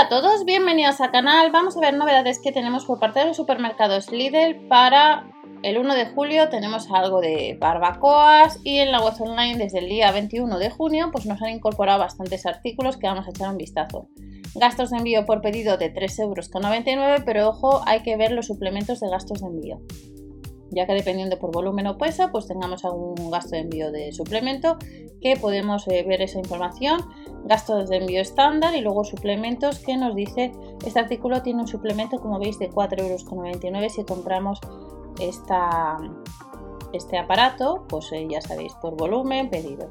Hola a todos, bienvenidos al canal. Vamos a ver novedades que tenemos por parte de los supermercados Lidl para el 1 de julio tenemos algo de barbacoas y en la web online desde el día 21 de junio pues nos han incorporado bastantes artículos que vamos a echar un vistazo. Gastos de envío por pedido de 3,99 euros, pero ojo, hay que ver los suplementos de gastos de envío ya que dependiendo por volumen o peso, pues tengamos algún gasto de envío de suplemento, que podemos eh, ver esa información, gastos de envío estándar y luego suplementos que nos dice, este artículo tiene un suplemento como veis de 4,99 euros si compramos esta, este aparato, pues eh, ya sabéis, por volumen, pedido.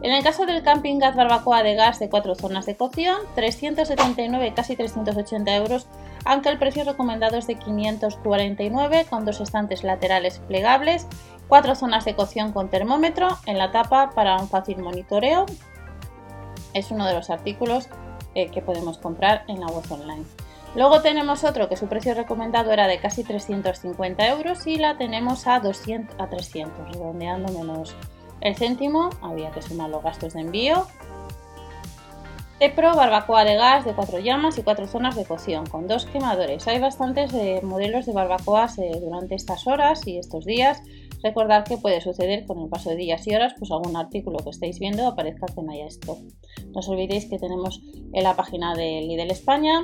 En el caso del camping gas barbacoa de gas de cuatro zonas de cocción, 379, casi 380 euros aunque el precio recomendado es de 549 con dos estantes laterales plegables, cuatro zonas de cocción con termómetro en la tapa para un fácil monitoreo. Es uno de los artículos eh, que podemos comprar en la web online. Luego tenemos otro que su precio recomendado era de casi 350 euros y la tenemos a, 200, a 300, redondeando menos el céntimo, había que sumar los gastos de envío EPRO barbacoa de gas de cuatro llamas y cuatro zonas de cocción con dos quemadores. Hay bastantes eh, modelos de barbacoas eh, durante estas horas y estos días. Recordad que puede suceder con el paso de días y horas, pues algún artículo que estéis viendo aparezca que no esto. No os olvidéis que tenemos en la página de Lidl España,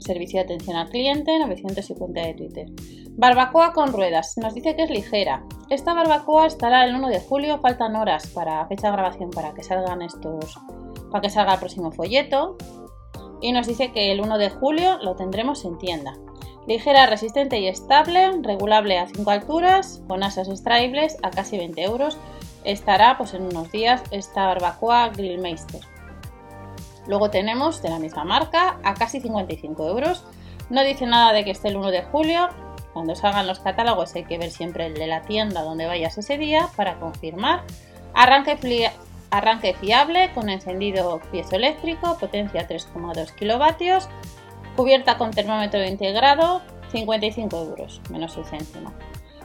servicio de atención al cliente, 950 de Twitter. Barbacoa con ruedas. Nos dice que es ligera. Esta barbacoa estará el 1 de julio. Faltan horas para fecha de grabación para que salgan estos para que salga el próximo folleto. Y nos dice que el 1 de julio lo tendremos en tienda. Ligera, resistente y estable, regulable a 5 alturas, con asas extraíbles a casi 20 euros. Estará pues en unos días esta barbacoa Grillmeister. Luego tenemos de la misma marca a casi 55 euros. No dice nada de que esté el 1 de julio. Cuando salgan los catálogos hay que ver siempre el de la tienda donde vayas ese día para confirmar. Arranque Arranque fiable con encendido piezoeléctrico, potencia 3,2 kilovatios, cubierta con termómetro integrado, 55 euros, menos el céntimo.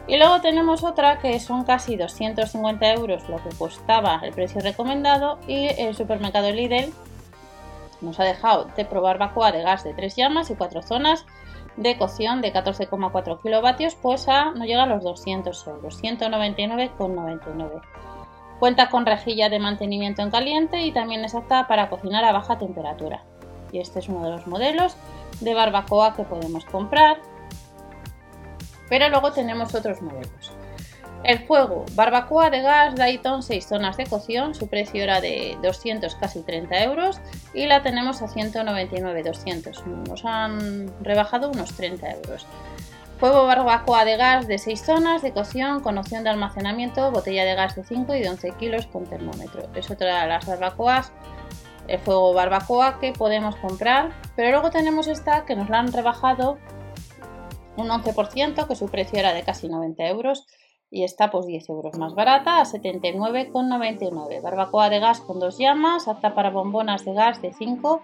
Y luego tenemos otra que son casi 250 euros lo que costaba el precio recomendado y el supermercado Lidl nos ha dejado de probar barbacoa de gas de 3 llamas y 4 zonas de cocción de 14,4 kilovatios, pues a, no llega a los 200 euros, 199,99. Cuenta con rejilla de mantenimiento en caliente y también es apta para cocinar a baja temperatura. Y este es uno de los modelos de barbacoa que podemos comprar. Pero luego tenemos otros modelos. El fuego, barbacoa de gas Dayton 6 zonas de cocción, su precio era de 200 casi 30 euros y la tenemos a 199 200, nos han rebajado unos 30 euros. Fuego barbacoa de gas de 6 zonas de cocción con opción de almacenamiento, botella de gas de 5 y de 11 kilos con termómetro. Es otra de las barbacoas, el fuego barbacoa que podemos comprar. Pero luego tenemos esta que nos la han rebajado un 11%, que su precio era de casi 90 euros y está pues 10 euros más barata a 79,99. Barbacoa de gas con dos llamas, apta para bombonas de gas de 5,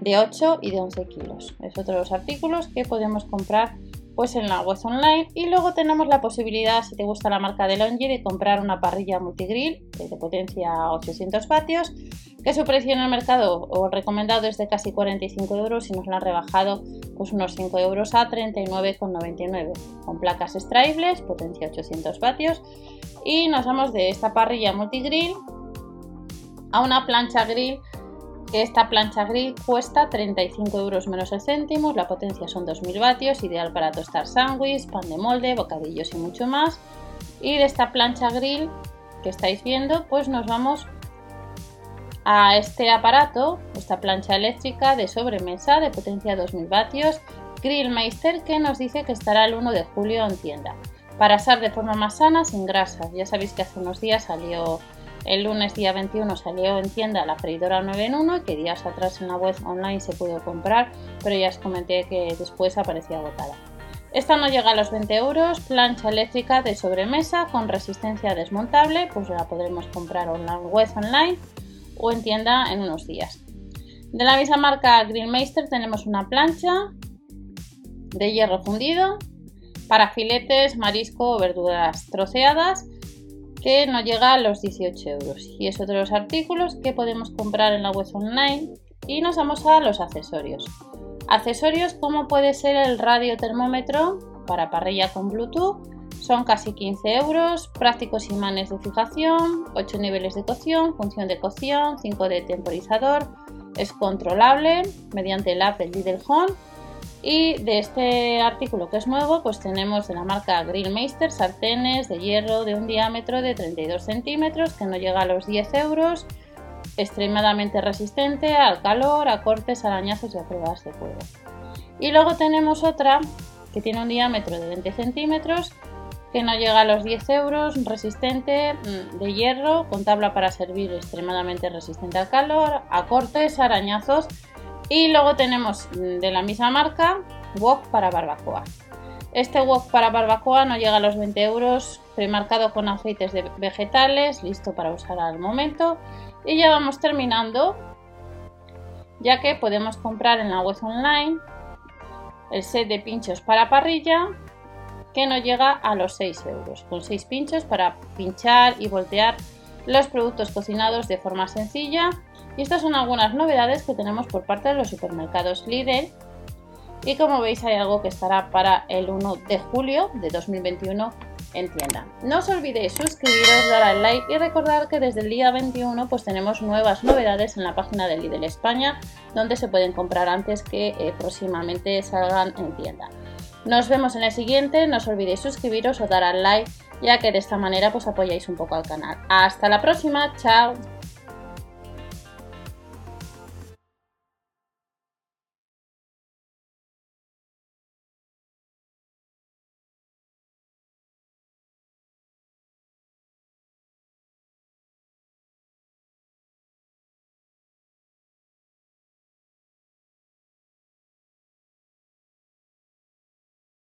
de 8 y de 11 kilos. Es otro de los artículos que podemos comprar pues en la web online. Y luego tenemos la posibilidad si te gusta la marca de Longi de comprar una parrilla multigrill de potencia 800 vatios que su precio en el mercado o recomendado es de casi 45 euros y nos lo han rebajado pues unos 5 euros a 39,99 con placas extraíbles potencia 800 vatios. Y nos vamos de esta parrilla multigrill a una plancha grill esta plancha grill cuesta 35 euros menos el céntimos, la potencia son 2000 vatios, ideal para tostar sándwich, pan de molde, bocadillos y mucho más. Y de esta plancha grill que estáis viendo, pues nos vamos a este aparato, esta plancha eléctrica de sobremesa de potencia 2000 vatios, Grillmeister, que nos dice que estará el 1 de julio en tienda. Para asar de forma más sana, sin grasas. Ya sabéis que hace unos días salió el lunes día 21 salió en tienda la freidora 9 en 1 que días atrás en la web online se pudo comprar, pero ya os comenté que después aparecía agotada. Esta no llega a los 20 euros, plancha eléctrica de sobremesa con resistencia desmontable, pues la podremos comprar en la web online o en tienda en unos días. De la misma marca Greenmeister tenemos una plancha de hierro fundido para filetes, marisco o verduras troceadas que no llega a los 18 euros. Y es otro de los artículos que podemos comprar en la web online Y nos vamos a los accesorios. Accesorios como puede ser el radio termómetro para parrilla con Bluetooth, son casi 15 euros, prácticos imanes de fijación, 8 niveles de cocción, función de cocción, 5 de temporizador, es controlable mediante el app del Lidl Home y de este artículo que es nuevo, pues tenemos de la marca Grillmeister sartenes de hierro de un diámetro de 32 centímetros que no llega a los 10 euros, extremadamente resistente al calor, a cortes, arañazos y a pruebas de fuego. Y luego tenemos otra que tiene un diámetro de 20 centímetros que no llega a los 10 euros, resistente mm, de hierro, con tabla para servir extremadamente resistente al calor, a cortes, arañazos. Y luego tenemos mm, de la misma marca, wok para barbacoa. Este wok para barbacoa no llega a los 20 euros, premarcado con aceites de vegetales, listo para usar al momento. Y ya vamos terminando, ya que podemos comprar en la web online el set de pinchos para parrilla que no llega a los 6 euros, con 6 pinchos para pinchar y voltear los productos cocinados de forma sencilla. Y estas son algunas novedades que tenemos por parte de los supermercados Lidl. Y como veis hay algo que estará para el 1 de julio de 2021 en tienda. No os olvidéis suscribiros, dar al like y recordar que desde el día 21 pues tenemos nuevas novedades en la página de Lidl España donde se pueden comprar antes que eh, próximamente salgan en tienda. Nos vemos en el siguiente, no os olvidéis suscribiros o dar al like, ya que de esta manera pues apoyáis un poco al canal. Hasta la próxima, chao.